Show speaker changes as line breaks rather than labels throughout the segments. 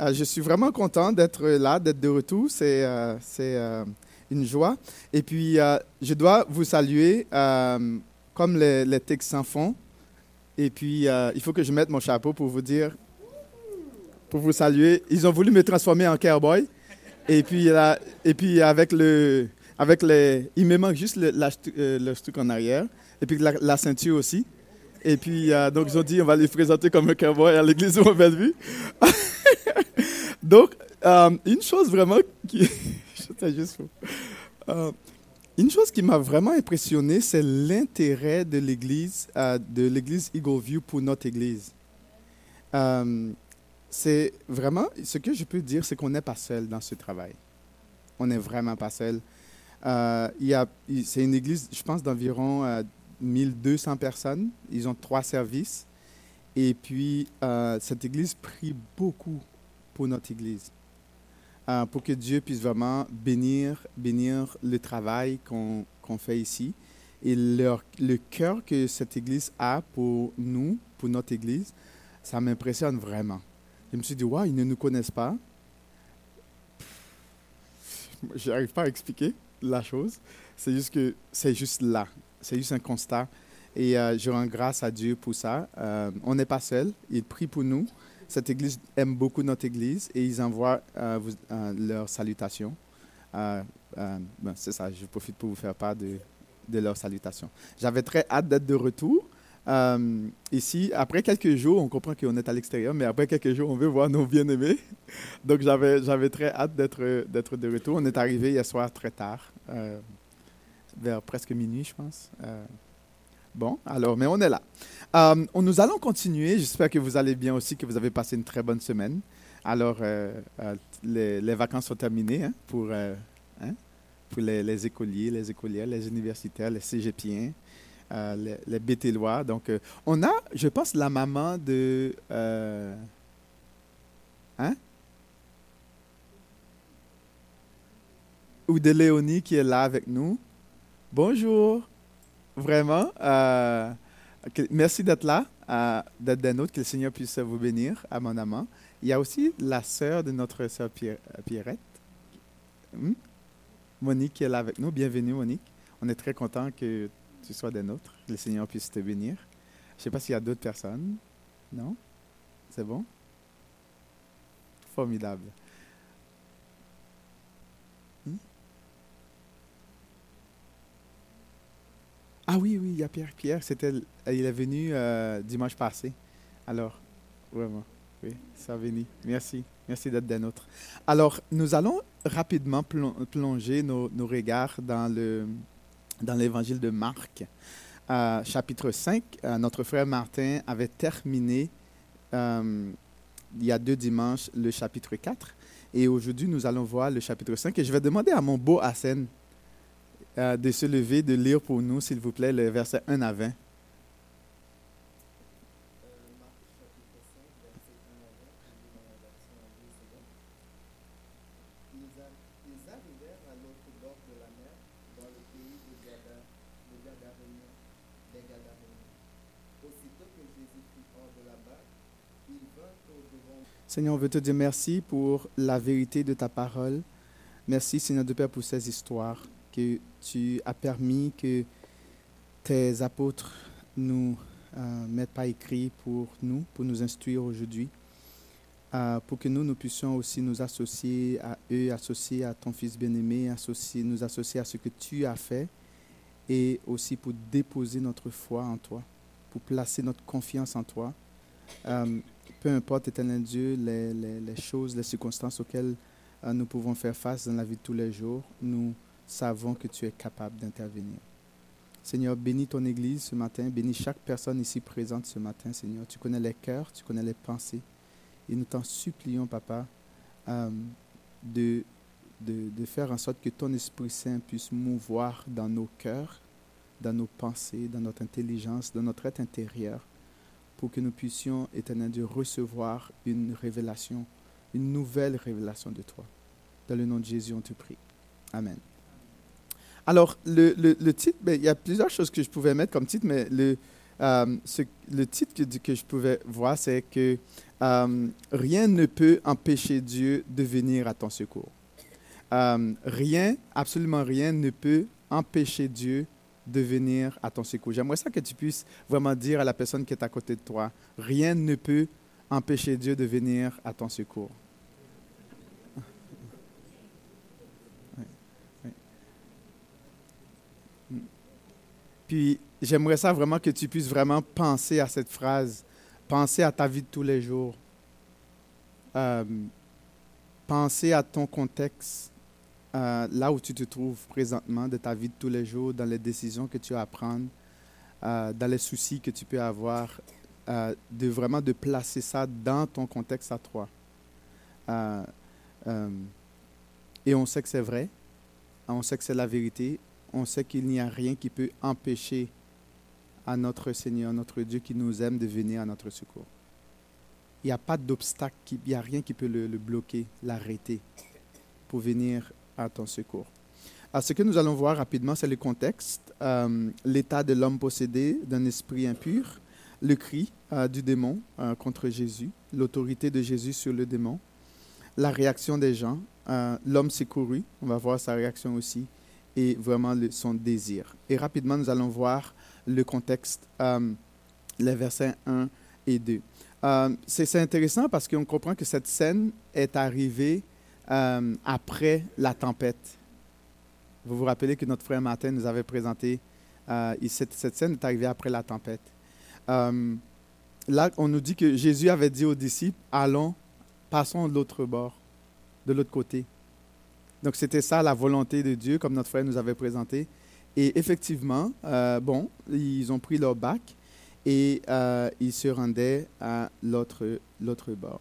Euh, je suis vraiment content d'être là, d'être de retour. C'est euh, euh, une joie. Et puis, euh, je dois vous saluer comme les, les Texans font. Et puis, il faut que je mette mon chapeau pour vous dire, pour vous saluer. Ils ont voulu me transformer en cowboy. Et puis, et puis avec le, avec les, il me manque juste le, la- le truc en arrière. Et puis la, la ceinture aussi. Et puis, donc, ils ont dit, on va les présenter comme un cowboy à l'église de Bellevue. donc, euh, une chose vraiment qui... Euh, une chose qui m'a vraiment impressionné, c'est l'intérêt de l'église, euh, de l'église Eagle View pour notre église. C'est vraiment, ce que je peux dire, c'est qu'on n'est pas seul dans ce travail. On n'est vraiment pas seul. C'est une église, je pense, d'environ euh, 1200 personnes. Ils ont trois services. Et puis, euh, cette église prie beaucoup pour notre église. Euh, pour que Dieu puisse vraiment bénir, bénir le travail qu'on qu'on fait ici. Et leur- le cœur que cette église a pour nous, pour notre église, ça m'impressionne vraiment. Je me suis dit, waouh, ils ne nous connaissent pas. Je n'arrive pas à expliquer la chose. C'est juste que c'est juste là. C'est juste un constat. Et euh, je rends grâce à Dieu pour ça. Euh, on n'est pas seul. Il prie pour nous. Cette église aime beaucoup notre église et ils envoient euh, leurs salutations. Ben, c'est ça, je profite pour vous faire part de, leurs salutations. J'avais très hâte d'être de retour. Ici, après quelques jours, on comprend qu'on est à l'extérieur, mais après quelques jours, on veut voir nos bien-aimés. Donc, j'avais, très hâte d'être, d'être de retour. On est arrivé hier soir très tard, vers presque minuit, je pense. Bon, alors, mais on est là. Euh, nous allons continuer. J'espère que vous allez bien aussi, que vous avez passé une très bonne semaine. Alors, euh, euh, les, vacances sont terminées hein, pour, euh, hein, pour les, écoliers, les écolières, les universitaires, les cégepiens, les, les. Donc, on a, je pense, la maman de... hein? Ou de Léonie qui est là avec nous. Bonjour. Vraiment. euh, merci d'être là, euh, d'être des nôtres. Que le Seigneur puisse vous bénir, à mon amant. Il y a aussi la sœur de notre sœur Pierre- euh, Pierrette, Hmm? Monique qui est là avec nous. Bienvenue, Monique. On est très content que tu sois des nôtres. Que le Seigneur puisse te bénir. Je ne sais pas s'il y a d'autres personnes. Non? C'est bon? Formidable. Ah oui, oui, il y a Pierre. Pierre, c'était, il est venu euh, dimanche passé. Alors, vraiment, oui, ça venu. Merci. Merci d'être des nôtres. Alors, nous allons rapidement plon- plonger nos, regards dans, le, dans l'évangile de Marc. Euh, chapitre 5, euh, notre frère Martin avait terminé euh, il y a deux dimanches le chapitre 4. Et aujourd'hui, nous allons voir le chapitre 5. Et je vais demander à mon beau Hassan euh, de se lever, de lire pour nous, s'il vous plaît, le verset 1 à 20.
Ils, a- ils arrivèrent à l'autre bord de la mer, dans le pays de Gada, de Gadaréniens, des Gadaréniens. Aussitôt que Jésus fut hors de la barque, il vint au devant
Seigneur, on veut te dire merci pour la vérité de ta parole. Merci, Seigneur de Père, pour ces histoires que tu as permis que tes apôtres nous euh, mettent pas écrit pour nous, pour nous instruire aujourd'hui, euh, pour que nous, nous puissions aussi nous associer à eux, associer à ton Fils bien-aimé, associer, nous associer à ce que tu as fait et aussi pour déposer notre foi en toi, pour placer notre confiance en toi. Euh, peu importe, éternel Dieu, les, choses, les circonstances auxquelles nous pouvons faire face dans la vie de tous les jours, nous savons que tu es capable d'intervenir. Seigneur, bénis ton Église ce matin, bénis chaque personne ici présente ce matin, Seigneur. Tu connais les cœurs, tu connais les pensées. Et nous t'en supplions, Papa, euh, de, de, de faire en sorte que ton Esprit Saint puisse mouvoir dans nos cœurs, dans nos pensées, dans notre intelligence, dans notre être intérieur, pour que nous puissions, éternel Dieu, recevoir une révélation, une nouvelle révélation de toi. Dans le nom de Jésus, on te prie. Amen. Alors, le, le- titre, ben, il y a plusieurs choses que je pouvais mettre comme titre, mais le, euh, ce- le titre que, que je pouvais voir, c'est que euh, rien ne peut empêcher Dieu de venir à ton secours. Euh, rien, absolument rien ne peut empêcher Dieu de venir à ton secours. J'aimerais ça que tu puisses vraiment dire à la personne qui est à côté de toi, rien ne peut empêcher Dieu de venir à ton secours. Puis j'aimerais ça vraiment que tu puisses vraiment penser à cette phrase, penser à ta vie de tous les jours, euh, penser à ton contexte, euh, là où tu te trouves présentement de ta vie de tous les jours, dans les décisions que tu as à prendre, euh, dans les soucis que tu peux avoir, de vraiment de placer ça dans ton contexte à toi. et on sait que c'est vrai, on sait que c'est la vérité, on sait qu'il n'y a rien qui peut empêcher à notre Seigneur, notre Dieu qui nous aime de venir à notre secours. Il n'y a pas d'obstacle, il n'y a rien qui peut le, bloquer, l'arrêter pour venir à ton secours. Alors, ce que nous allons voir rapidement, c'est le contexte, euh, l'état de l'homme possédé d'un esprit impur, le cri euh, du démon euh, contre Jésus, l'autorité de Jésus sur le démon, la réaction des gens, l'homme s'est couru, on va voir sa réaction aussi, et vraiment son désir. Et rapidement, nous allons voir le contexte, euh, les versets 1 et 2. Euh, c'est intéressant parce qu'on comprend que cette scène est arrivée euh, après la tempête. Vous vous rappelez que notre frère Martin nous avait présenté, cette, cette, scène est arrivée après la tempête. là, on nous dit que Jésus avait dit aux disciples, allons, passons de l'autre bord, de l'autre côté. Donc c'était ça la volonté de Dieu, comme notre frère nous avait présenté. Et effectivement, euh, bon, ils ont pris leur bac et euh, ils se rendaient à l'autre, bord.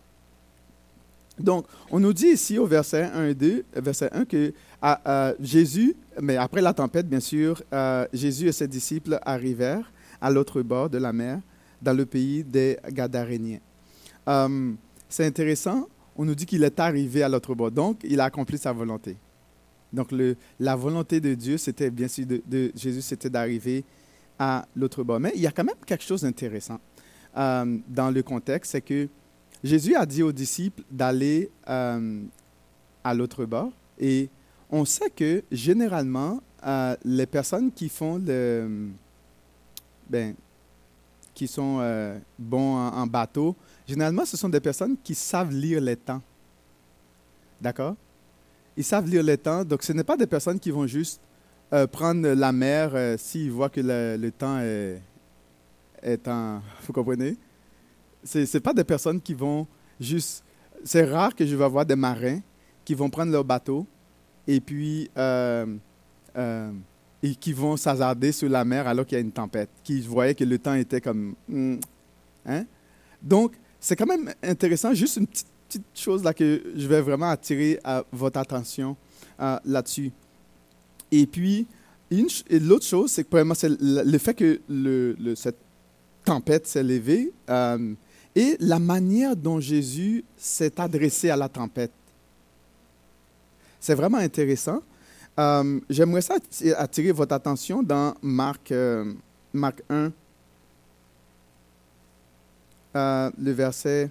Donc, on nous dit ici au verset 1 et 2, verset 1 que à, Jésus, mais après la tempête, bien sûr, euh, Jésus et ses disciples arrivèrent à l'autre bord de la mer, dans le pays des Gadaréniens. c'est intéressant on nous dit qu'il est arrivé à l'autre bord. Donc, il a accompli sa volonté. Donc, la volonté de Dieu, c'était bien sûr de, Jésus, c'était d'arriver à l'autre bord. Mais il y a quand même quelque chose d'intéressant euh, dans le contexte, c'est que Jésus a dit aux disciples d'aller euh, à l'autre bord. Et on sait que généralement, euh, les personnes qui font le, ben, qui sont bons en bateau, Généralement, ce sont des personnes qui savent lire les temps. D'accord? Ils savent lire les temps, donc ce n'est pas des personnes qui vont juste euh, prendre la mer euh, s'ils voient que le, temps est, est en... Vous comprenez? Ce n'est pas des personnes qui vont juste... C'est rare que je vais voir des marins qui vont prendre leur bateau et puis... Euh, et qui vont s'hasarder sur la mer alors qu'il y a une tempête, qui voyaient que le temps était comme... Hmm, hein? Donc, c'est quand même intéressant, juste une petite, chose là que je vais vraiment attirer à votre attention euh, là-dessus. Et puis, l'autre chose, c'est que c'est le, fait que cette tempête s'est levée euh, et la manière dont Jésus s'est adressé à la tempête. C'est vraiment intéressant. Euh, j'aimerais ça attirer votre attention dans Marc, Marc 1, euh, le verset,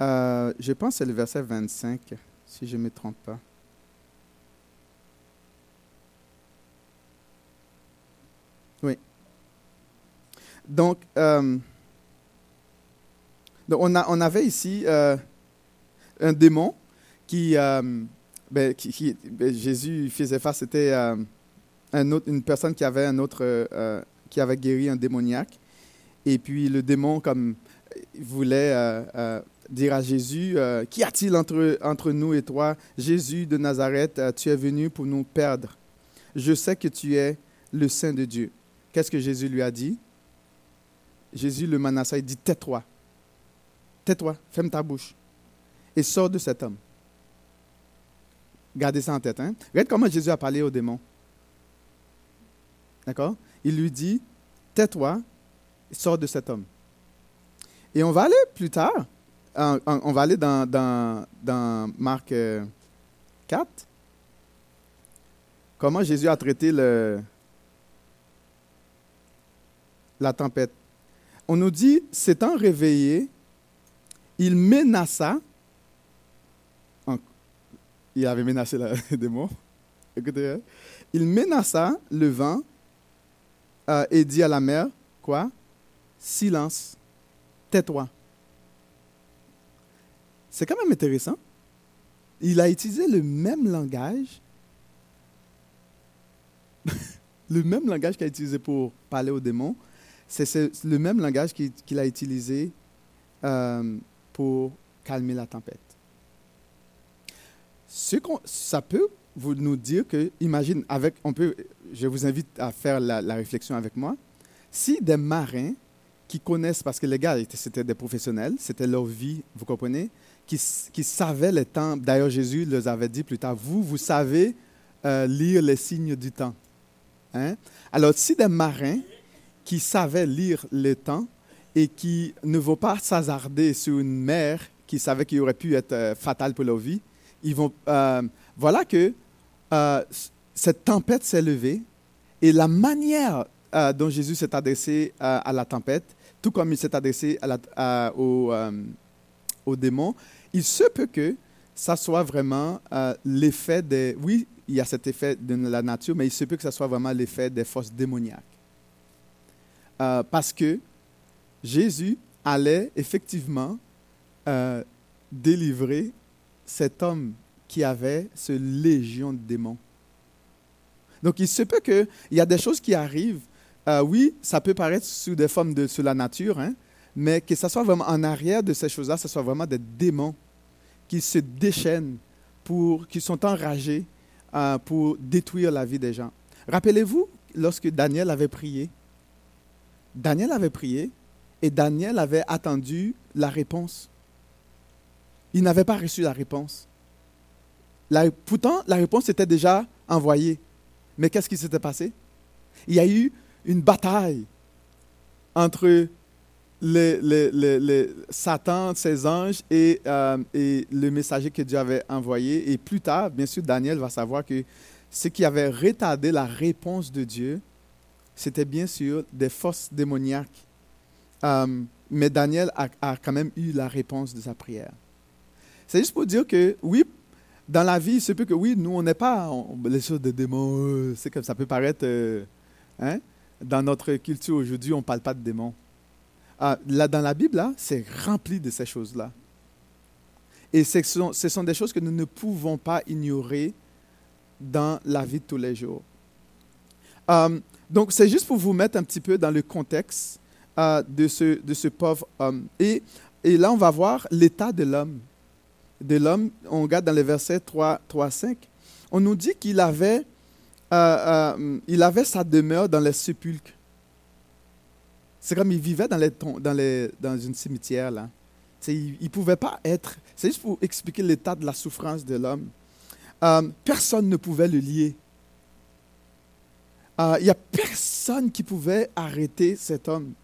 euh, je pense que c'est le verset 25, si je ne me trompe pas. Oui. Donc, euh, on, a, on, avait ici un démon qui, ben, qui, ben, Jésus faisait face, c'était autre, une personne qui avait un autre qui avait guéri un démoniaque. Et puis le démon, comme voulait euh, euh, dire à Jésus, euh, Qu'y a-t-il entre, entre nous et toi? Jésus de Nazareth, tu es venu pour nous perdre. Je sais que tu es le Saint de Dieu. Qu'est-ce que Jésus lui a dit? Jésus le menaça, il dit, tais-toi. Tais-toi, ferme ta bouche et sors de cet homme. Gardez ça en tête. Hein? Regarde comment Jésus a parlé au démon. D'accord? Il lui dit, tais-toi, sors de cet homme. Et on va aller plus tard, on va aller dans, dans, Marc 4, euh, comment Jésus a traité la tempête. on nous dit, s'étant réveillé, il menaça, en- il avait menacé les démons, écoutez, hein. il menaça le vent euh, et dit à la mer, quoi? Silence, tais-toi. C'est quand même intéressant. Il a utilisé le même langage, le même langage qu'il a utilisé pour parler aux démons, c'est ce- le même langage qu'il qu'il a utilisé euh, pour calmer la tempête. Ce ça peut vous nous dire que, imagine, avec, on peut, je vous invite à faire la, réflexion avec moi. Si des marins qui connaissent, parce que les gars, c'était des professionnels, c'était leur vie, vous comprenez, qui, qui savaient les temps. D'ailleurs, Jésus leur avait dit plus tard, vous, vous savez euh, lire les signes du temps. Hein? Alors, si des marins qui savaient lire les temps et qui ne vont pas s'hasarder sur une mer qui savait qu'il aurait pu être euh, pour leur vie, ils vont. euh, voilà que euh, cette tempête s'est levée et la manière euh, dont Jésus s'est adressé à la tempête, tout comme il s'est adressé à la- aux démons, il se peut que ça soit vraiment l'effet des. Oui, il y a cet effet de la nature, mais il se peut que ça soit vraiment l'effet des forces démoniaques. Parce que Jésus allait effectivement délivrer cet homme qui avait ce légion de démons. Donc, il se peut qu'il y a des choses qui arrivent. Euh, oui, ça peut paraître sous des formes de sous la nature, hein, mais que ce soit vraiment en arrière de ces choses-là, ce soit vraiment des démons qui se déchaînent, pour, qui sont enragés euh, pour détruire la vie des gens. Rappelez-vous, lorsque Daniel avait prié, Daniel avait prié et Daniel avait attendu la réponse. Il n'avait pas reçu la réponse. Pourtant, la réponse était déjà envoyée. Mais qu'est-ce qui s'était passé? Il y a eu une bataille entre Satan, ses anges et, euh, et le messager que Dieu avait envoyé. Et plus tard, bien sûr, Daniel va savoir que ce qui avait retardé la réponse de Dieu, c'était bien sûr des forces démoniaques. Euh, mais Daniel a quand même eu la réponse de sa prière. C'est juste pour dire que, oui, dans la vie, se peut que, oui, nous, on n'est pas les choses de démons. euh, C'est comme ça peut paraître. euh, hein? Dans notre culture aujourd'hui, on ne parle pas de démons. Ah, là, dans la Bible, là, c'est rempli de ces choses-là. Et ce sont, ce sont des choses que nous ne pouvons pas ignorer dans la vie de tous les jours. Euh, donc, c'est juste pour vous mettre un petit peu dans le contexte de, ce, de ce pauvre homme. Et, et là, on va voir l'état de l'homme. De l'homme, on regarde dans les versets 3, 3 5. On nous dit qu'il avait, euh, euh, il avait sa demeure dans les sépulcres. C'est comme il vivait dans, les, dans, les, dans une cimetière. Là. Il ne pouvait pas être. C'est juste pour expliquer l'état de la souffrance de l'homme. Euh, personne ne pouvait le lier. Il n'y a personne qui pouvait arrêter cet homme.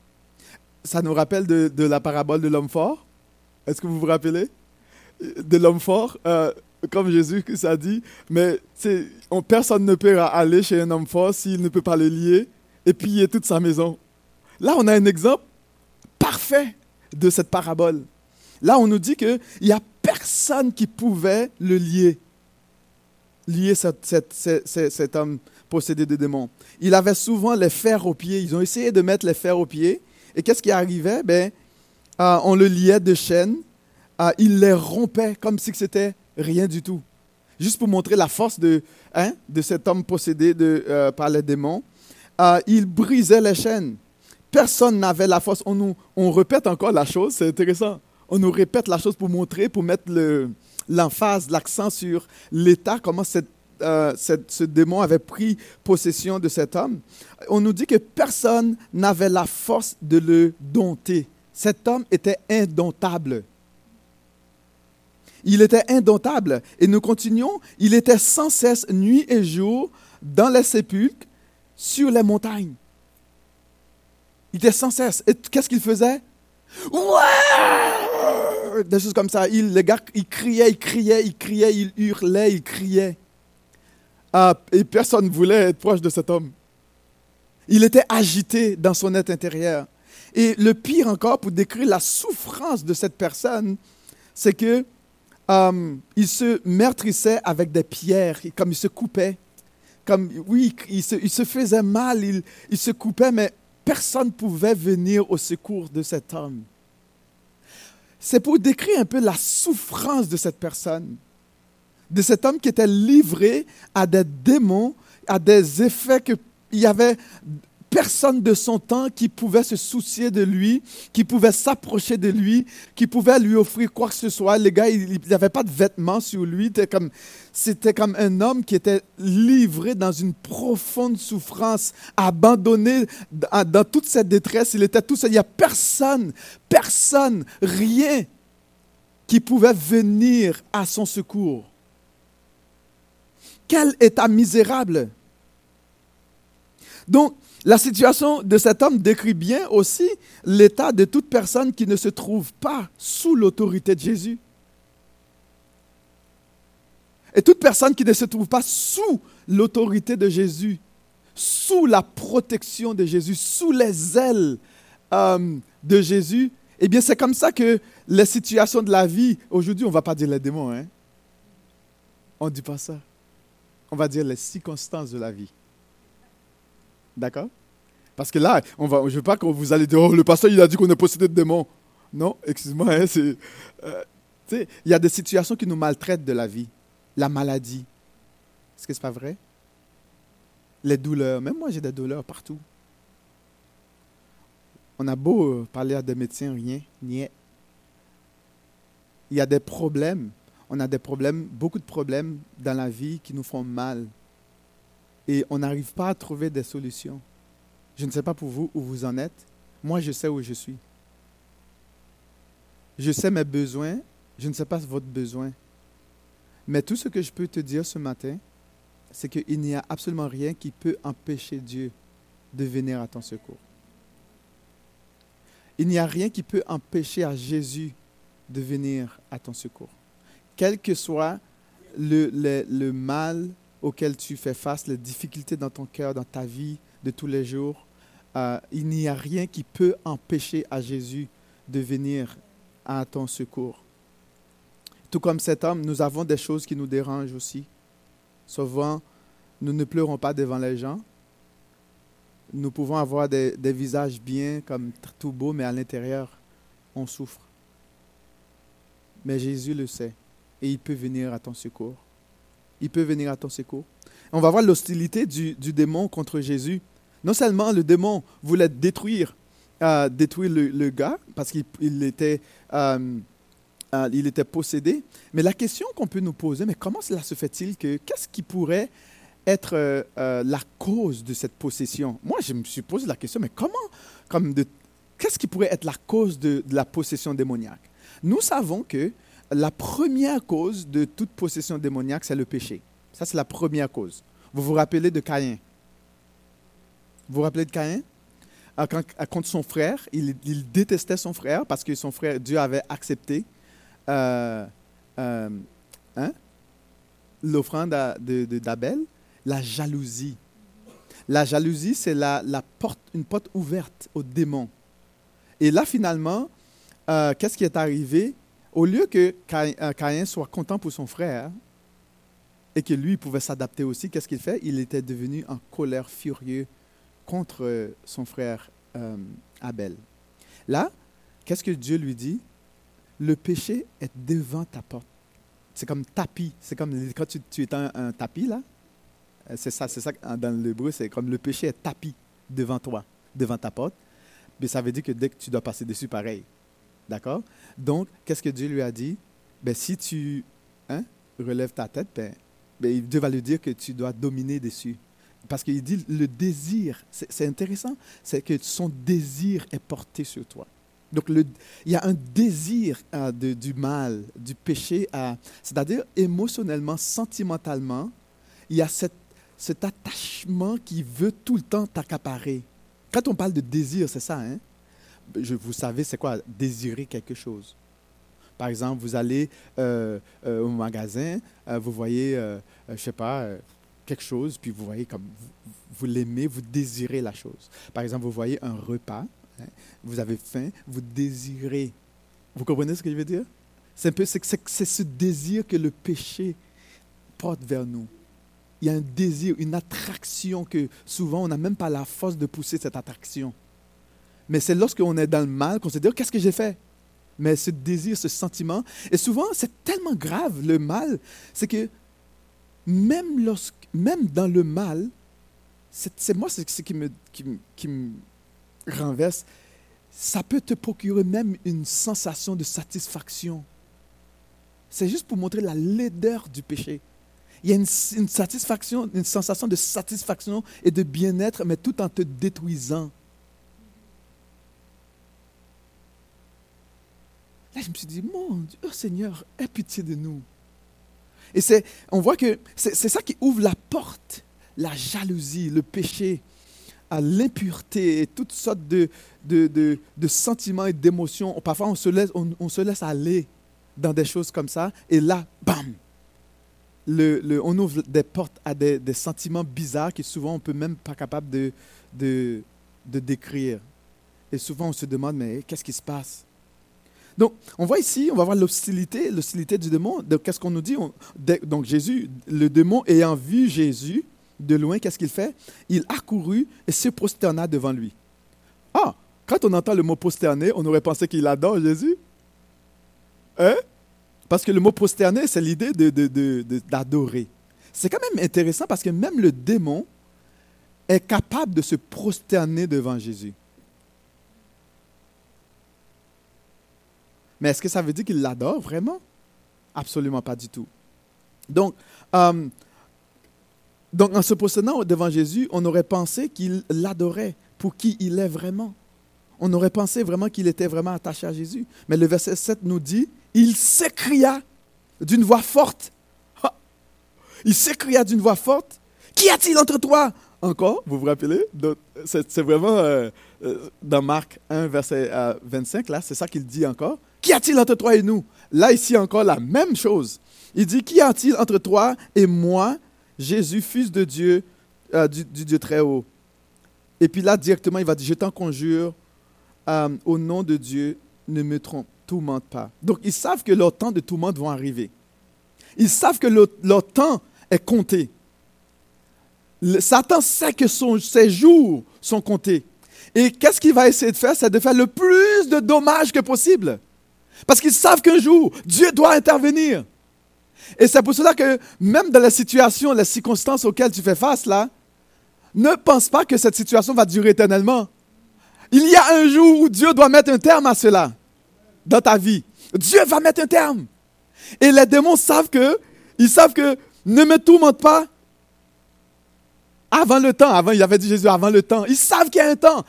Ça nous rappelle de la parabole de l'homme fort? Est-ce que vous vous rappelez? De l'homme fort euh, Comme Jésus ça dit, mais on- personne ne peut aller chez un homme fort s'il ne peut pas le lier et piller toute sa maison. Là, on a un exemple parfait de cette parabole. Là, on nous dit qu'il n'y a personne qui pouvait le lier. Lier cet, cet homme possédé de démons. Il avait souvent les fers aux pieds. Ils ont essayé de mettre les fers aux pieds. Et qu'est-ce qui arrivait? Ben, euh, On le liait de chaînes. Euh, il les rompait comme si c'était rien du tout. Juste pour montrer la force de, hein, de cet homme possédé de, euh, par les démons. Euh, il brisait les chaînes. Personne n'avait la force. On, nous, on répète encore la chose, c'est intéressant. On nous répète la chose pour montrer, pour mettre le- l'emphase, l'accent sur l'état, comment euh, cette- ce démon avait pris possession de cet homme. On nous dit que personne n'avait la force de le dompter. Cet homme était indomptable. Il était indomptable. Et nous continuons, il était sans cesse, nuit et jour, dans les sépulcres, sur les montagnes. Il était sans cesse. Et qu'est-ce qu'il faisait? Des choses comme ça. Il, les gars, il criait, il criait, il criait, il hurlait, il criait. Ah, et personne ne voulait être proche de cet homme. Il était agité dans son être intérieur. Et le pire encore, pour décrire la souffrance de cette personne, c'est que euh, il se meurtrissait avec des pierres, comme il se coupait. Comme, oui, il se, faisait mal, il, il se coupait, mais personne ne pouvait venir au secours de cet homme. C'est pour décrire un peu la souffrance de cette personne, de cet homme qui était livré à des démons, à des effets que il y avait personne de son temps qui pouvait se soucier de lui, qui pouvait s'approcher de lui, qui pouvait lui offrir quoi que ce soit. Le gars, il n'avait pas de vêtements sur lui. C'était comme, c'était comme un homme qui était livré dans une profonde souffrance, abandonné dans, dans toute cette détresse. Il était tout seul. Il n'y a personne, personne, rien qui pouvait venir à son secours. Quel état misérable! Donc, la situation de cet homme décrit bien aussi l'état de toute personne qui ne se trouve pas sous l'autorité de Jésus. Et toute personne qui ne se trouve pas sous l'autorité de Jésus, sous la protection de Jésus, sous les ailes euh, de Jésus, eh bien c'est comme ça que les situations de la vie, aujourd'hui on ne va pas dire les démons, hein? on ne dit pas ça. On va dire les circonstances de la vie. D'accord? Parce que là, on va, je ne veux pas que vous allez dire, oh, le pasteur, il a dit qu'on est possédé de démons. Non, excuse-moi, hein, c'est, euh, il y a des situations qui nous maltraitent de la vie. La maladie. Est-ce que ce n'est pas vrai? Les douleurs. Même moi, j'ai des douleurs partout. On a beau euh, parler à des médecins, rien, niet. Il y a des problèmes. On a des problèmes, beaucoup de problèmes dans la vie qui nous font mal et on n'arrive pas à trouver des solutions. Je ne sais pas pour vous où vous en êtes. Moi, je sais où je suis. Je sais mes besoins. Je ne sais pas votre besoin. Mais tout ce que je peux te dire ce matin, c'est qu'il n'y a absolument rien qui peut empêcher Dieu de venir à ton secours. Il n'y a rien qui peut empêcher à Jésus de venir à ton secours. Quel que soit le, le, le mal auxquelles tu fais face, les difficultés dans ton cœur, dans ta vie de tous les jours, euh, il n'y a rien qui peut empêcher à Jésus de venir à ton secours. Tout comme cet homme, nous avons des choses qui nous dérangent aussi. Souvent, nous ne pleurons pas devant les gens. Nous pouvons avoir des, des visages bien, comme tout beau, mais à l'intérieur, on souffre. Mais Jésus le sait et il peut venir à ton secours il peut venir à ton secours. On va voir l'hostilité du, démon contre Jésus. Non seulement le démon voulait détruire, euh, détruire le, gars parce qu'il était, euh, euh, il était possédé, mais la question qu'on peut nous poser, mais comment cela se fait-il que qu'est-ce qui pourrait être la cause de cette possession? Moi, je me suis posé la question, mais comment, comme de, qu'est-ce qui pourrait être la cause de la possession démoniaque? Nous savons que la première cause de toute possession démoniaque, c'est le péché. Ça, c'est la première cause. Vous vous rappelez de Caïn? Vous vous rappelez de Caïn? Ah, ah, Contre son frère, il, détestait son frère parce que son frère, Dieu avait accepté euh, euh, hein, l'offrande d'Abel. La jalousie. La jalousie, c'est la, porte, une porte ouverte aux démons. Et là, finalement, euh, qu'est-ce qui est arrivé? Au lieu que euh, Caïn soit content pour son frère et que lui pouvait s'adapter aussi, qu'est-ce qu'il fait? Il était devenu en colère furieux contre euh, son frère euh, Abel. Là, qu'est-ce que Dieu lui dit? Le péché est devant ta porte. C'est comme tapis. C'est comme quand tu, tu es un, tapis, là. C'est ça, c'est ça dans l'hébreu, c'est comme le péché est tapis devant toi, devant ta porte. Mais ça veut dire que dès que tu dois passer dessus, pareil. D'accord? Donc, qu'est-ce que Dieu lui a dit? Ben, Si tu hein, relèves ta tête, ben, ben, Dieu va lui dire que tu dois dominer dessus. Parce qu'il dit le désir, c'est intéressant, c'est que son désir est porté sur toi. Donc, il y a un désir euh, de, du mal, du péché, c'est-à-dire émotionnellement, sentimentalement, il y a cet attachement qui veut tout le temps t'accaparer. Quand on parle de désir, c'est ça, hein? Vous savez, c'est quoi désirer quelque chose. Par exemple, vous allez euh, euh, au magasin, euh, vous voyez, je ne sais pas, quelque chose, puis vous voyez comme vous, l'aimez, vous désirez la chose. Par exemple, vous voyez un repas, Hein? Vous avez faim, vous désirez. Vous comprenez ce que je veux dire? C'est un peu c'est- c'est ce désir que le péché porte vers nous. Il y a un désir, une attraction que souvent on n'a même pas la force de pousser cette attraction. Mais c'est lorsqu'on est dans le mal qu'on se dit, Oh, qu'est-ce que j'ai fait? Mais ce désir, ce sentiment, et souvent c'est tellement grave le mal, c'est que même, lorsque, même dans le mal, c'est, moi ce qui me, qui, me- renverse, ça peut te procurer même une sensation de satisfaction. C'est juste pour montrer la laideur du péché. Il y a une satisfaction, une sensation de satisfaction et de bien-être, mais tout en te détruisant. Là, je me suis dit, mon Dieu, oh Seigneur, aie pitié de nous. Et c'est, on voit que c'est, c'est ça qui ouvre la porte, la jalousie, le péché, à l'impureté et toutes sortes de, de, de- de sentiments et d'émotions. Parfois, on se, laisse, on, on se laisse aller dans des choses comme ça, et là, bam, le, le- on ouvre des portes à des, des sentiments bizarres que souvent on ne peut même pas capable de, de, de décrire. Et souvent, on se demande, mais qu'est-ce qui se passe? Donc, on voit ici, on va voir l'hostilité, l'hostilité du démon. Donc, Qu'est-ce qu'on nous dit? Donc, Jésus, le démon ayant vu Jésus de loin, qu'est-ce qu'il fait? Il accourut et se prosterna devant lui. Ah, quand on entend le mot prosterner, on aurait pensé qu'il adore Jésus. Hein? Parce que le mot prosterner, c'est l'idée d'adorer. C'est quand même intéressant parce que même le démon est capable de se prosterner devant Jésus. Mais est-ce que ça veut dire qu'il l'adore vraiment? Absolument pas du tout. Donc, euh, donc, en se prosternant devant Jésus, on aurait pensé qu'il l'adorait pour qui il est vraiment. On aurait pensé vraiment qu'il était vraiment attaché à Jésus. Mais le verset 7 nous dit, il s'écria d'une voix forte. Il s'écria d'une voix forte. Qu'y a-t-il entre toi? Encore, vous vous rappelez? C'est vraiment euh, euh, dans Marc 1, verset euh, 25, là, c'est ça qu'il dit encore. Qu'y a-t-il entre toi et nous? Là, ici encore, la même chose. Il dit, qu'y a-t-il entre toi et moi, Jésus, fils de Dieu, euh, du, Dieu très haut Et puis là, directement, il va dire, je t'en conjure, euh, au nom de Dieu, ne me trompe, tourmente pas. Donc, ils savent que leur temps de tourmente vont arriver. Ils savent que leur, temps est compté. Satan sait que ses jours sont comptés. Et qu'est-ce qu'il va essayer de faire? C'est de faire le plus de dommages que possible. Parce qu'ils savent qu'un jour, Dieu doit intervenir. Et c'est pour cela que même dans la situation, les circonstances auxquelles tu fais face là, ne pense pas que cette situation va durer éternellement. Il y a un jour où Dieu doit mettre un terme à cela dans ta vie. Dieu va mettre un terme. Et les démons savent que, ils savent que ne me tourmente pas avant le temps. Avant, il avait dit Jésus avant le temps. Ils savent qu'il y a un temps.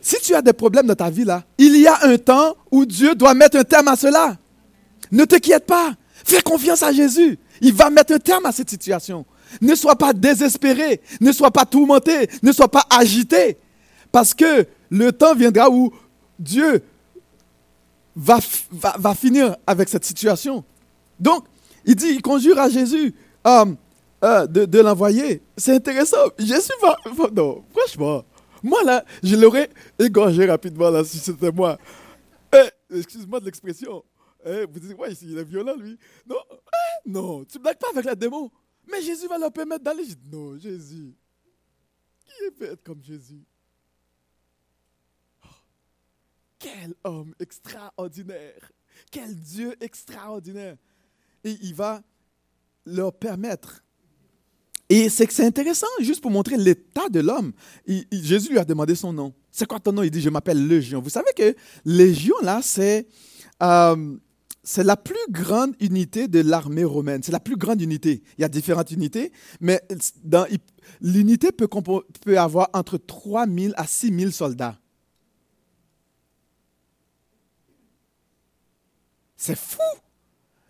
Si tu as des problèmes dans ta vie là, il y a un temps où Dieu doit mettre un terme à cela. Ne t'inquiète pas. Fais confiance à Jésus. Il va mettre un terme à cette situation. Ne sois pas désespéré. Ne sois pas tourmenté. Ne sois pas agité. Parce que le temps viendra où Dieu va, va, va finir avec cette situation. Donc, il dit, il conjure à Jésus euh, euh, de, de l'envoyer. C'est intéressant. Jésus va- Non, franchement, moi là, je l'aurais égorgé rapidement là si c'était moi. Eh, Excuse-moi de l'expression. Eh, vous dites, ouais, il est violent lui. Non, eh, non, tu blagues pas avec la démon. Mais Jésus va leur permettre d'aller. Je dis, non, Jésus. Qui peut être comme Jésus? Oh, Quel homme extraordinaire. Quel Dieu extraordinaire. Et il va leur permettre. Et c'est que c'est intéressant, juste pour montrer l'état de l'homme. Jésus lui a demandé son nom. C'est quoi ton nom? Il dit, je m'appelle Légion. Vous savez que Légion, là, c'est euh, la plus grande unité de l'armée romaine. C'est la plus grande unité. Il y a différentes unités, mais l'unité peut, peut avoir entre 3 000 à 6 000 soldats. C'est fou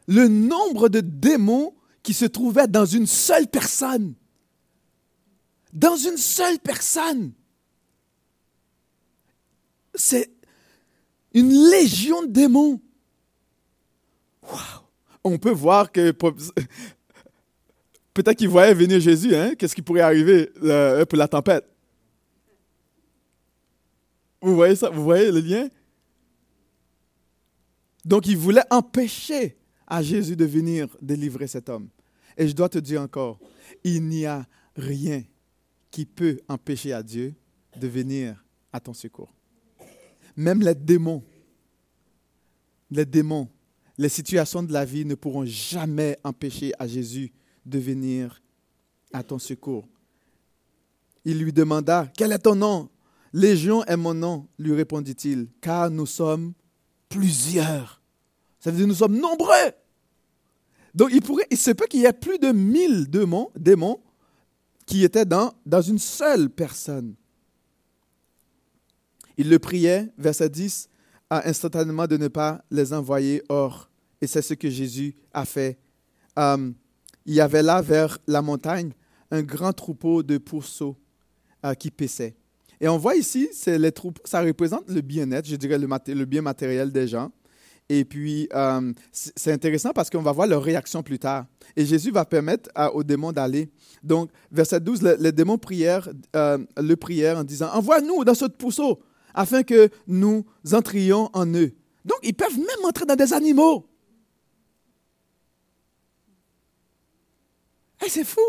le nombre de démons qui se trouvaient dans une seule personne. Dans une seule personne. C'est une légion de démons. Waouh! On peut voir que peut-être qu'il voyait venir Jésus, hein? Qu'est-ce qui pourrait arriver euh, pour la tempête? Vous voyez ça? Vous voyez le lien? Donc il voulait empêcher à Jésus de venir délivrer cet homme. Et je dois te dire encore, il n'y a rien qui peut empêcher à Dieu de venir à ton secours. Même les démons, les démons, les situations de la vie ne pourront jamais empêcher à Jésus de venir à ton secours. Il lui demanda, quel est ton nom Légion est mon nom, lui répondit-il, car nous sommes plusieurs. Ça veut dire nous sommes nombreux. Donc il, pourrait, il se peut qu'il y ait plus de mille démons, démons qui étaient dans, dans une seule personne. Il le priait, verset 10, à instantanément de ne pas les envoyer hors. Et c'est ce que Jésus a fait. Euh, il y avait là, vers la montagne, un grand troupeau de pourceaux euh, qui paissaient. Et on voit ici, les troupeaux, ça représente le bien-être, je dirais le, bien matériel des gens. Et puis, euh, c'est intéressant parce qu'on va voir leur réaction plus tard. Et Jésus va permettre aux démons d'aller. Donc, verset 12, les, démons prièrent, euh, le prièrent en disant, envoie-nous dans ce pourceau afin que nous entrions en eux. Donc, ils peuvent même entrer dans des animaux. Et c'est fou.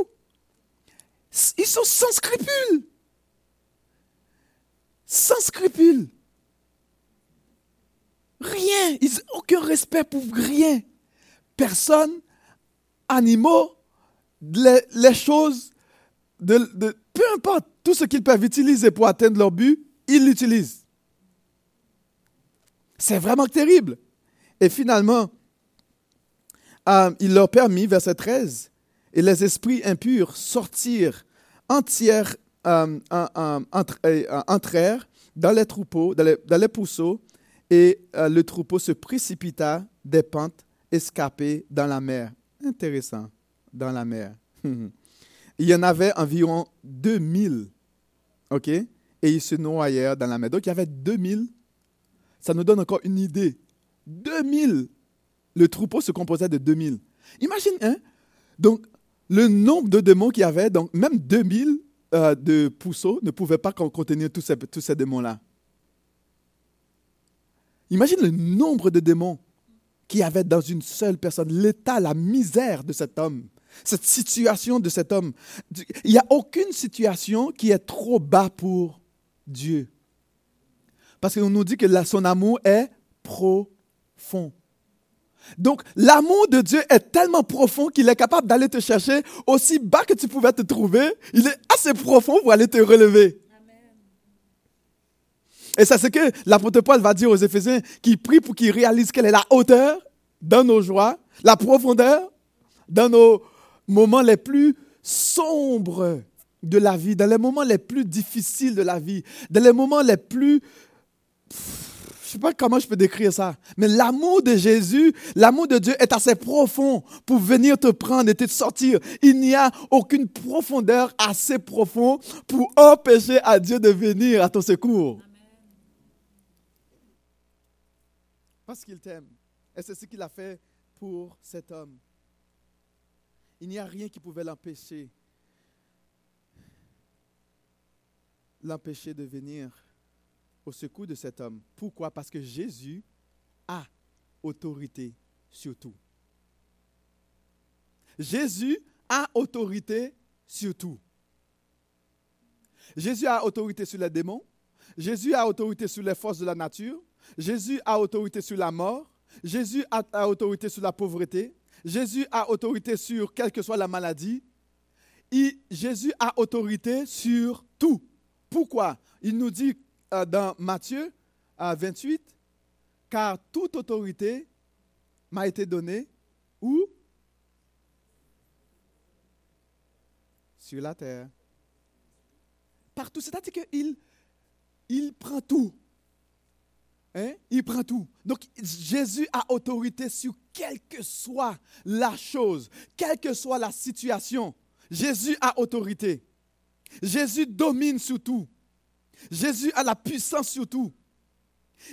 Ils sont sans scrupules sans scrupules. Rien. Ils n'ont aucun respect pour rien. Personne, animaux, les, choses, peu importe, tout ce qu'ils peuvent utiliser pour atteindre leur but, ils l'utilisent. C'est vraiment terrible. Et finalement, euh, il leur permit, verset 13, et les esprits impurs sortirent entières euh, entrèrent dans les troupeaux, dans dans les pousseaux, et euh, le troupeau se précipita des pentes escapées dans la mer. Intéressant, dans la mer. il y en avait environ 2000, OK? Et ils se noyèrent dans la mer. Donc, il y avait 2000. Ça nous donne encore une idée. 2000. Le troupeau se composait de 2000. Imagine, hein? Donc, le nombre de démons qu'il y avait, donc même 2000, euh, de Pousseau ne pouvait pas contenir tous ces, tous ces démons-là. Imagine le nombre de démons qu'il y avait dans une seule personne, l'état, la misère de cet homme, cette situation de cet homme. Il n'y a aucune situation qui est trop bas pour Dieu. Parce qu'on nous dit que son amour est profond. Donc, l'amour de Dieu est tellement profond qu'il est capable d'aller te chercher aussi bas que tu pouvais te trouver. Il est assez profond pour aller te relever. Et c'est ce que l'apôtre Paul va dire aux Éphésiens, qui prie pour qu'ils réalisent quelle est la hauteur dans nos joies, la profondeur dans nos moments les plus sombres de la vie, dans les moments les plus difficiles de la vie, dans les moments les plus je ne sais pas comment je peux décrire ça, mais l'amour de Jésus, l'amour de Dieu est assez profond pour venir te prendre et te sortir. Il n'y a aucune profondeur assez profonde pour empêcher à Dieu de venir à ton secours. Qu'il t'aime. Et c'est ce qu'il a fait pour cet homme. Il n'y a rien qui pouvait l'empêcher. L'empêcher de venir au secours de cet homme. Pourquoi? Parce que Jésus a autorité sur tout. Jésus a autorité sur tout. Jésus a autorité sur les démons. Jésus a autorité sur les forces de la nature. Jésus a autorité sur la mort. Jésus a, autorité sur la pauvreté. Jésus a autorité sur quelle que soit la maladie. Jésus a autorité sur tout. Pourquoi? Il nous dit euh, dans Matthieu 28, car toute autorité m'a été donnée où? Sur la terre. Partout. C'est-à-dire qu'il il prend tout. Hein? Il prend tout. Donc Jésus a autorité sur quelle que soit la chose, quelle que soit la situation. Jésus a autorité. Jésus domine sur tout. Jésus a la puissance sur tout.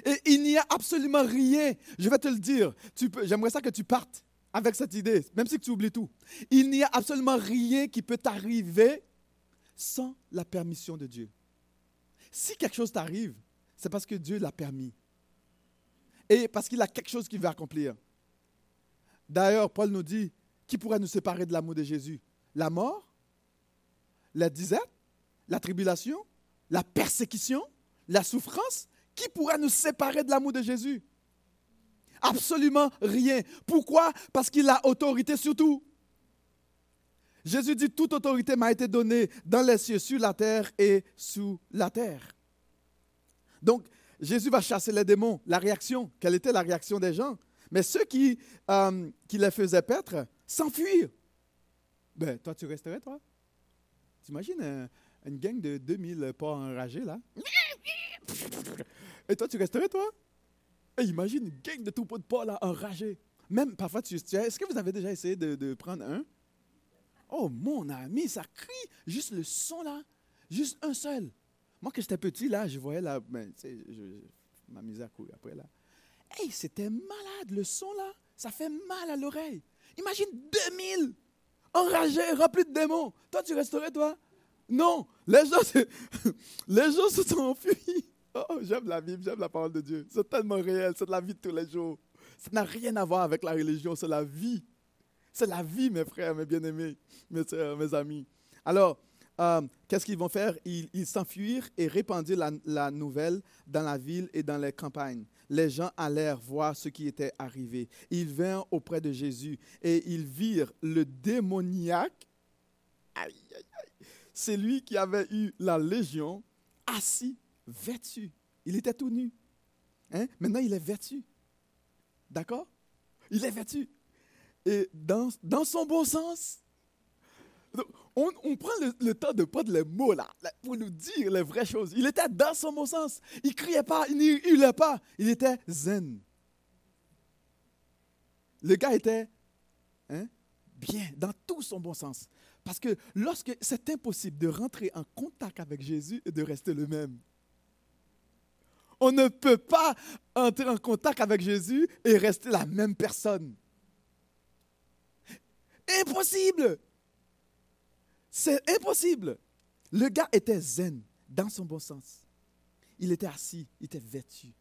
Et il n'y a absolument rien, je vais te le dire, j'aimerais ça que tu partes avec cette idée, même si tu oublies tout. Il n'y a absolument rien qui peut t'arriver sans la permission de Dieu. Si quelque chose t'arrive, c'est parce que Dieu l'a permis. Et parce qu'il a quelque chose qu'il veut accomplir. D'ailleurs, Paul nous dit, qui pourrait nous séparer de l'amour de Jésus La mort La disette La tribulation La persécution La souffrance Qui pourrait nous séparer de l'amour de Jésus? Absolument rien. Pourquoi? Parce qu'il a autorité sur tout. Jésus dit, toute autorité m'a été donnée dans les cieux, sur la terre et sous la terre. Donc, Jésus va chasser les démons. La réaction, quelle était la réaction des gens? Mais ceux qui, euh, qui les faisaient paître s'enfuir. Ben, toi, tu resterais, toi? T'imagines une gang de 2000 pas enragés, là? Et toi, tu resterais, toi? Et imagine une gang de troupeaux de pas, enragés. Même, parfois, tu, est-ce que vous avez déjà essayé de, de prendre un? Oh, mon ami, ça crie. Juste le son, là. Juste un seul. Moi, quand j'étais petit, là, je voyais la. Ben, sais, je, m'amusais à courir après, là. Hey, c'était malade, le son, là. Ça fait mal à l'oreille. Imagine 2000 enragés, remplis de démons. Toi, tu resterais, toi? Non. Les gens, les gens se sont enfuis. Oh, j'aime la Bible, j'aime la parole de Dieu. C'est tellement réel, c'est de la vie de tous les jours. Ça n'a rien à voir avec la religion, c'est la vie. C'est la vie, mes frères, mes bien-aimés, mes mes amis. Alors, euh, qu'est-ce qu'ils vont faire? Ils s'enfuirent et répandirent la, nouvelle dans la ville et dans les campagnes. Les gens allèrent voir ce qui était arrivé. Ils vinrent auprès de Jésus et ils virent le démoniaque, c'est lui qui avait eu la légion, assis, vêtu. Il était tout nu. Hein? Maintenant, il est vêtu. D'accord? Il est vêtu. Et dans, dans son bon sens, on, prend le, temps de prendre les mots là, pour nous dire les vraies choses. Il était dans son bon sens. Il criait pas, il hurlait pas. Il était zen. Le gars était hein, bien, dans tout son bon sens. Parce que lorsque c'est impossible de rentrer en contact avec Jésus et de rester le même. On ne peut pas entrer en contact avec Jésus et rester la même personne. Impossible. C'est impossible. Le gars était zen, dans son bon sens. Il était assis, il était vêtu.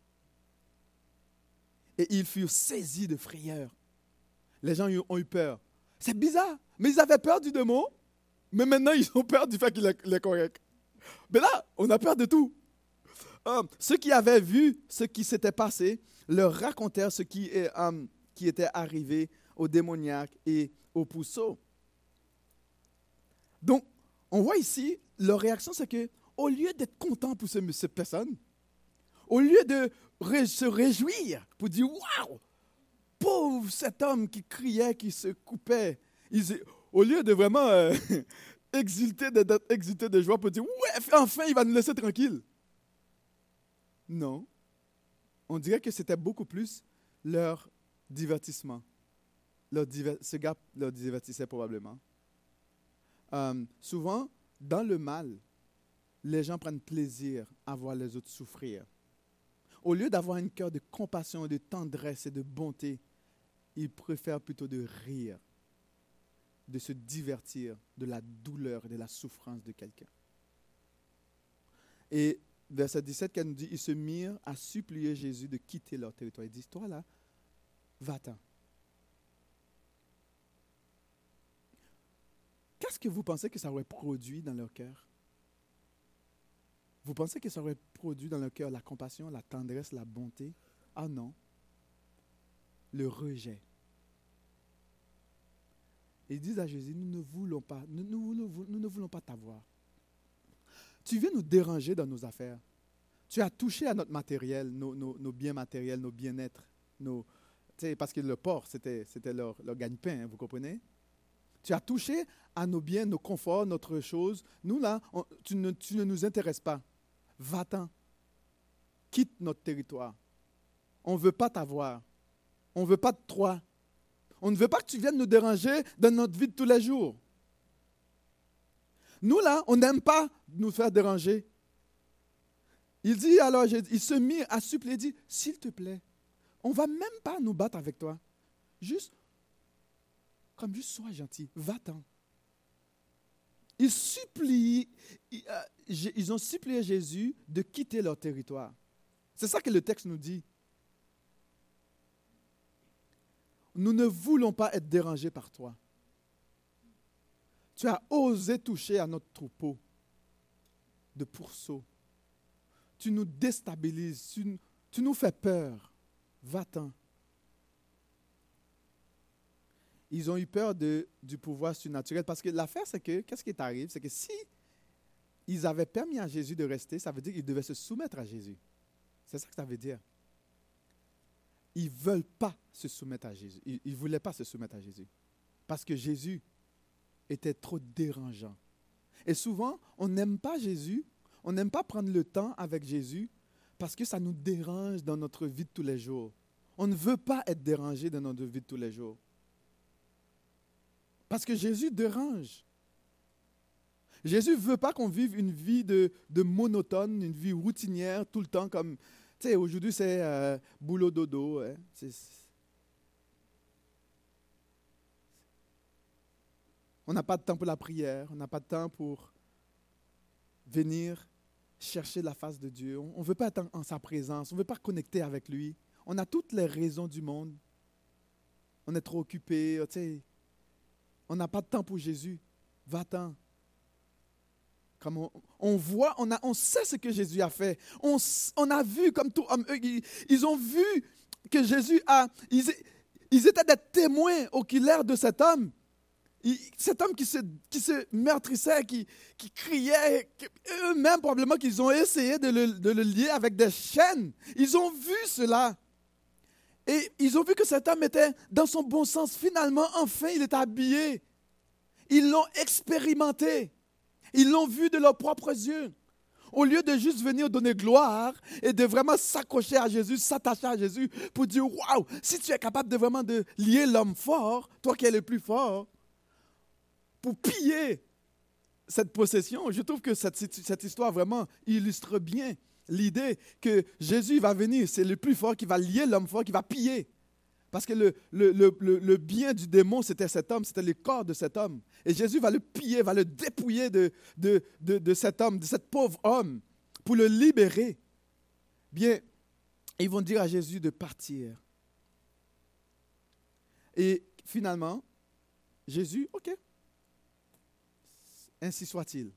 Et ils furent saisis de frayeur. Les gens ont eu peur. C'est bizarre, mais ils avaient peur du démon, mais maintenant ils ont peur du fait qu'il est, correct. Mais là, on a peur de tout. Euh, ceux qui avaient vu ce qui s'était passé leur racontèrent ce qui, euh, qui était arrivé aux démoniaques et aux pousseaux. Donc, on voit ici, leur réaction, c'est que au lieu d'être content pour cette personne, au lieu de se réjouir pour dire Waouh, pauvre cet homme qui criait, qui se coupait, au lieu de vraiment euh, exulter, de, joie pour dire Ouais, enfin, il va nous laisser tranquille. Non. On dirait que c'était beaucoup plus leur divertissement. Ce gars leur divertissait probablement. Euh, souvent, dans le mal, les gens prennent plaisir à voir les autres souffrir. Au lieu d'avoir un cœur de compassion, de tendresse et de bonté, ils préfèrent plutôt de rire, de se divertir de la douleur et de la souffrance de quelqu'un. Et verset 17, quand nous dit, ils se mirent à supplier Jésus de quitter leur territoire. Ils disent, toi là, va-t'en. Qu'est-ce que vous pensez que ça aurait produit dans leur cœur? Vous pensez que ça aurait produit dans leur cœur la compassion, la tendresse, la bonté? Ah non. Le rejet. Ils disent à Jésus, nous ne voulons pas, nous, ne voulons pas t'avoir. Tu viens nous déranger dans nos affaires. Tu as touché à notre matériel, nos, biens matériels, nos bien-être. Parce que le porc, c'était leur, leur gagne-pain, hein, vous comprenez? Tu as touché à nos biens, nos conforts, notre chose. Nous, là, tu, ne, nous intéresses pas. Va-t'en. Quitte notre territoire. On ne veut pas t'avoir. On ne veut pas de toi. On ne veut pas que tu viennes nous déranger dans notre vie de tous les jours. Nous, là, on n'aime pas nous faire déranger. Il dit alors, il se mit à supplier, dit, s'il te plaît, on ne va même pas nous battre avec toi. Juste, comme juste sois gentil, va-t'en. Ils, supplient, euh, ils ont supplié Jésus de quitter leur territoire. C'est ça que le texte nous dit. Nous ne voulons pas être dérangés par toi. Tu as osé toucher à notre troupeau de pourceaux. Tu nous déstabilises, tu, tu nous fais peur. Va-t'en. Ils ont eu peur du pouvoir surnaturel parce que l'affaire, c'est que, qu'est-ce qui arrive? C'est que si ils avaient permis à Jésus de rester, ça veut dire qu'ils devaient se soumettre à Jésus. C'est ça que ça veut dire. Ils ne veulent pas se soumettre à Jésus. Ils ne voulaient pas se soumettre à Jésus. Parce que Jésus était trop dérangeant. Et souvent, on n'aime pas Jésus, on n'aime pas prendre le temps avec Jésus parce que ça nous dérange dans notre vie de tous les jours. On ne veut pas être dérangé dans notre vie de tous les jours. Parce que Jésus dérange. Jésus ne veut pas qu'on vive une vie de, monotone, une vie routinière tout le temps comme, tu sais, aujourd'hui c'est euh, boulot dodo. Hein. on n'a pas de temps pour la prière, on n'a pas de temps pour venir chercher la face de Dieu. On ne veut pas être en, sa présence, on ne veut pas connecter avec lui. On a toutes les raisons du monde. On est trop occupé, tu sais. On n'a pas de temps pour Jésus. Va-t'en. Comme on, voit, on, a, on sait ce que Jésus a fait. On, on a vu comme tout homme, ils, ont vu que Jésus a, ils, étaient des témoins oculaires de cet homme. cet homme qui se, qui se meurtrissait, qui, qui criait, eux-mêmes probablement qu'ils ont essayé de le, de le lier avec des chaînes. Ils ont vu cela. Et ils ont vu que cet homme était dans son bon sens. Finalement, enfin, il est habillé. Ils l'ont expérimenté. Ils l'ont vu de leurs propres yeux. Au lieu de juste venir donner gloire et de vraiment s'accrocher à Jésus, s'attacher à Jésus pour dire Waouh, si tu es capable de vraiment de lier l'homme fort, toi qui es le plus fort, pour piller cette possession, je trouve que cette, cette histoire vraiment illustre bien l'idée que Jésus va venir, c'est le plus fort qui va lier l'homme fort, qui va piller. Parce que le, le, le, le bien du démon, c'était cet homme, c'était le corps de cet homme. Et Jésus va le piller, va le dépouiller de, de, de, de cet homme, de cet pauvre homme, pour le libérer. Bien, ils vont dire à Jésus de partir. Et finalement, Jésus, OK, ainsi soit-il.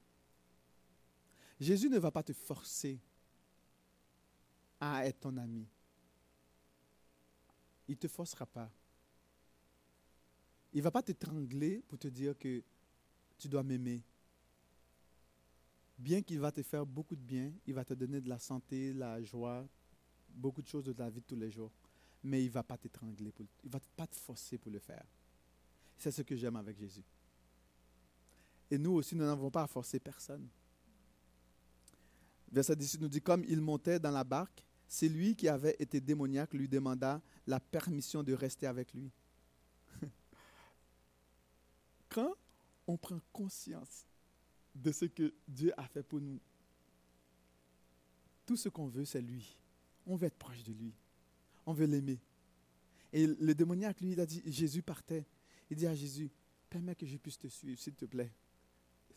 Jésus ne va pas te forcer à être ton ami. Il ne te forcera pas. Il ne va pas t'étrangler pour te dire que tu dois m'aimer. Bien qu'il va te faire beaucoup de bien, il va te donner de la santé, la joie, beaucoup de choses de la vie de tous les jours. Mais il ne va pas t'étrangler, il ne va pas te forcer pour le faire. C'est ce que j'aime avec Jésus. Et nous aussi, nous n'avons pas à forcer personne. Verset 18 nous dit, comme il montait dans la barque, c'est lui qui avait été démoniaque lui demanda la permission de rester avec lui. Quand on prend conscience de ce que Dieu a fait pour nous, tout ce qu'on veut, c'est lui. On veut être proche de lui. On veut l'aimer. Et le démoniaque, lui, il a dit, Jésus partait. Il dit à Jésus, permets que je puisse te suivre, s'il te plaît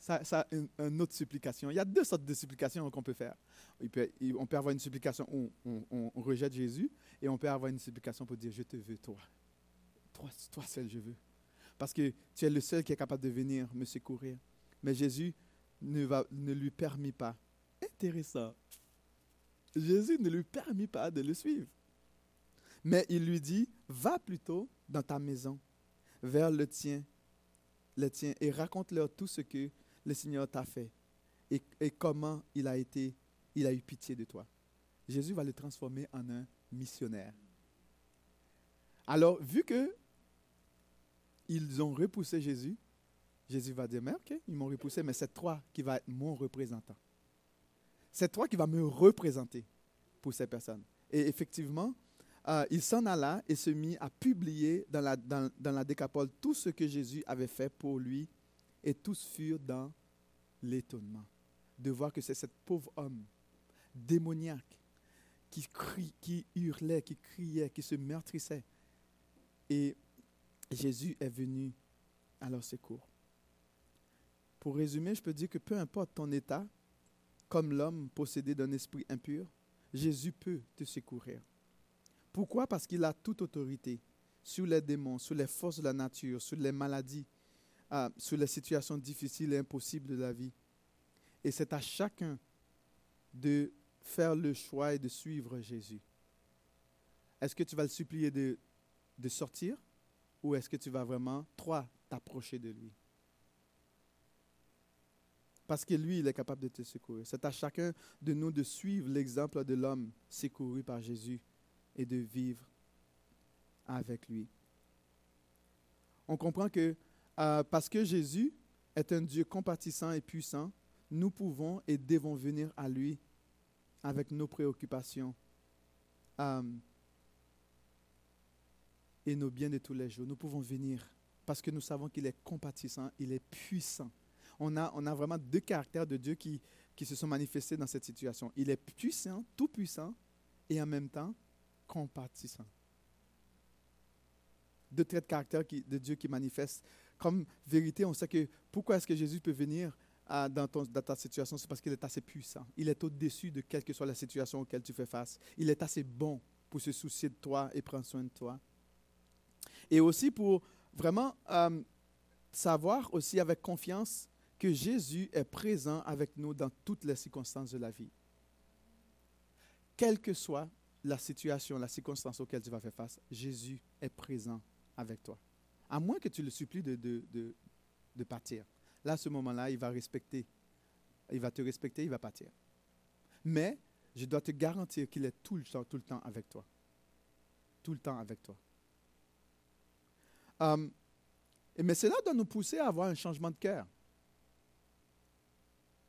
ça, ça une, autre supplication. Il y a deux sortes de supplications qu'on peut faire. on peut avoir une supplication où on, rejette Jésus et on peut avoir une supplication pour dire Je te veux, toi. Toi, seul, je veux. Parce que tu es le seul qui est capable de venir me secourir. Mais Jésus ne, ne lui permit pas. Intéressant. Jésus ne lui permit pas de le suivre. Mais il lui dit Va plutôt dans ta maison, vers le tien, le tien, et raconte-leur tout ce que le Seigneur t'a fait et, comment il a été, il a eu pitié de toi. Jésus va le transformer en un missionnaire. Alors, vu que ils ont repoussé Jésus, Jésus va dire, mais ok, ils m'ont repoussé, mais c'est toi qui vas être mon représentant. C'est toi qui vas me représenter pour ces personnes. Et effectivement, euh, il s'en alla et se mit à publier dans la, dans la décapole tout ce que Jésus avait fait pour lui et tous furent dans l'étonnement de voir que c'est cet pauvre homme démoniaque qui, crie, qui hurlait, qui criait, qui se meurtrissait. Et Jésus est venu à leur secours. Pour résumer, je peux dire que peu importe ton état, comme l'homme possédé d'un esprit impur, Jésus peut te secourir. Pourquoi? Parce qu'il a toute autorité sur les démons, sur les forces de la nature, sur les maladies, euh, sur les situations difficiles et impossibles de la vie. Et c'est à chacun de faire le choix et de suivre Jésus. Est-ce que tu vas le supplier de, de sortir ou est-ce que tu vas vraiment, toi, t'approcher de lui? Parce que lui, il est capable de te secourir. C'est à chacun de nous de suivre l'exemple de l'homme secouru par Jésus et de vivre avec lui. On comprend que euh, parce que Jésus est un Dieu compatissant et puissant, nous pouvons et devons venir à lui avec nos préoccupations euh, et nos biens de tous les jours. Nous pouvons venir parce que nous savons qu'il est compatissant, il est puissant. On a, on a vraiment deux caractères de Dieu qui, qui se sont manifestés dans cette situation. Il est puissant, tout puissant, et en même temps compatissant. Deux traits de caractère de Dieu qui manifestent. Comme vérité, on sait que pourquoi est-ce que Jésus peut venir dans, ton, dans ta situation, c'est parce qu'il est assez puissant. Il est au-dessus de quelle que soit la situation auquel tu fais face. Il est assez bon pour se soucier de toi et prendre soin de toi. Et aussi pour vraiment euh, savoir aussi avec confiance que Jésus est présent avec nous dans toutes les circonstances de la vie. Quelle que soit la situation, la circonstance auquel tu vas faire face, Jésus est présent avec toi. À moins que tu le supplies de, de, de, partir. Là, à ce moment-là, il va respecter. Il va te respecter, il va partir. Mais je dois te garantir qu'il est tout le temps, tout le temps avec toi. Tout le temps avec toi. Um, mais cela doit nous pousser à avoir un changement de cœur.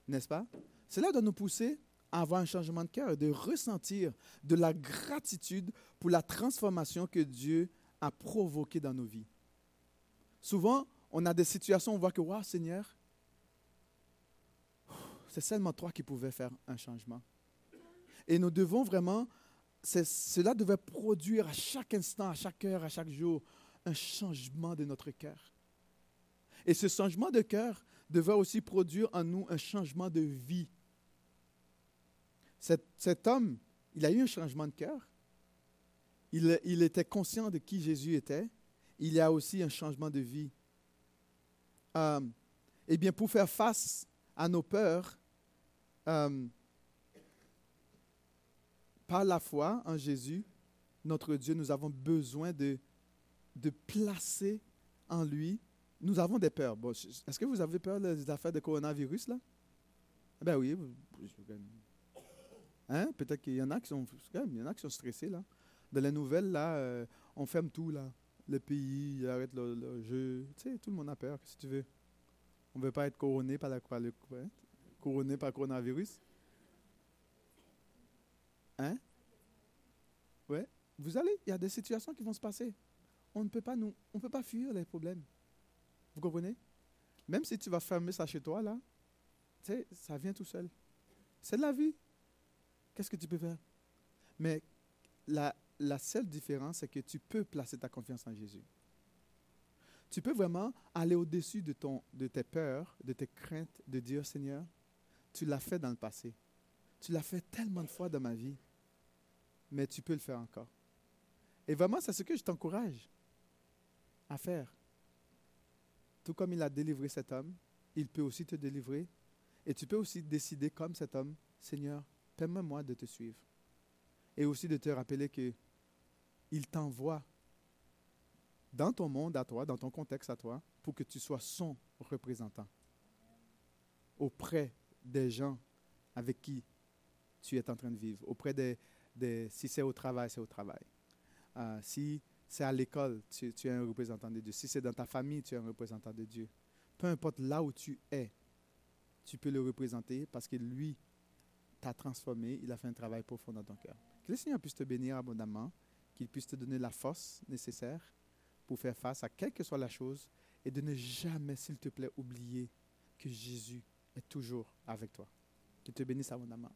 N'est-ce pas? Cela doit nous pousser à avoir un changement de cœur, de ressentir de la gratitude pour la transformation que Dieu a provoquée dans nos vies. Souvent, on a des situations où on voit que, waouh, Seigneur, c'est seulement toi qui pouvais faire un changement. Et nous devons vraiment, cela devait produire à chaque instant, à chaque heure, à chaque jour, un changement de notre cœur. Et ce changement de cœur devait aussi produire en nous un changement de vie. Cet, homme, il a eu un changement de cœur. Il était conscient de qui Jésus était. Il y a aussi un changement de vie euh, eh bien, pour faire face à nos peurs, euh, par la foi en Jésus, notre Dieu, nous avons besoin de, de placer en lui. Nous avons des peurs. Est-ce que vous avez peur des affaires de coronavirus, là? Ben oui. Hein? Peut-être qu'il y en a qui sont, y en a qui sont stressés, là. De la nouvelle, là, euh, on ferme tout, là le pays, arrête le, jeu. Tu sais, tout le monde a peur, si tu veux? On ne veut pas être couronné par, la, par le couronné par coronavirus. Hein? Ouais. Vous allez, il y a des situations qui vont se passer. On ne peut pas nous, on peut pas fuir les problèmes. Vous comprenez? Même si tu vas fermer ça chez toi, là, tu sais, ça vient tout seul. C'est de la vie. Qu'est-ce que tu peux faire? Mais la, la seule différence, c'est que tu peux placer ta confiance en Jésus. Tu peux vraiment aller au-dessus de, tes peurs, de tes craintes, de dire Seigneur, tu l'as fait dans le passé. Tu l'as fait tellement de fois dans ma vie, mais tu peux le faire encore. Et vraiment, c'est ce que je t'encourage à faire. Tout comme il a délivré cet homme, il peut aussi te délivrer. Et tu peux aussi décider comme cet homme, Seigneur, permets-moi de te suivre. Et aussi de te rappeler que il t'envoie dans ton monde à toi, dans ton contexte à toi, pour que tu sois son représentant auprès des gens avec qui tu es en train de vivre, auprès des, si c'est au travail, c'est au travail. Euh, si c'est à l'école, tu, tu, es un représentant de Dieu. Si c'est dans ta famille, tu es un représentant de Dieu. Peu importe là où tu es, tu peux le représenter parce que lui t'a transformé, il a fait un travail profond dans ton cœur. Que le Seigneur puisse te bénir abondamment qu'il puisse te donner la force nécessaire pour faire face à quelle que soit la chose et de ne jamais, s'il te plaît, oublier que Jésus est toujours avec toi. Qu'il te bénisse abondamment.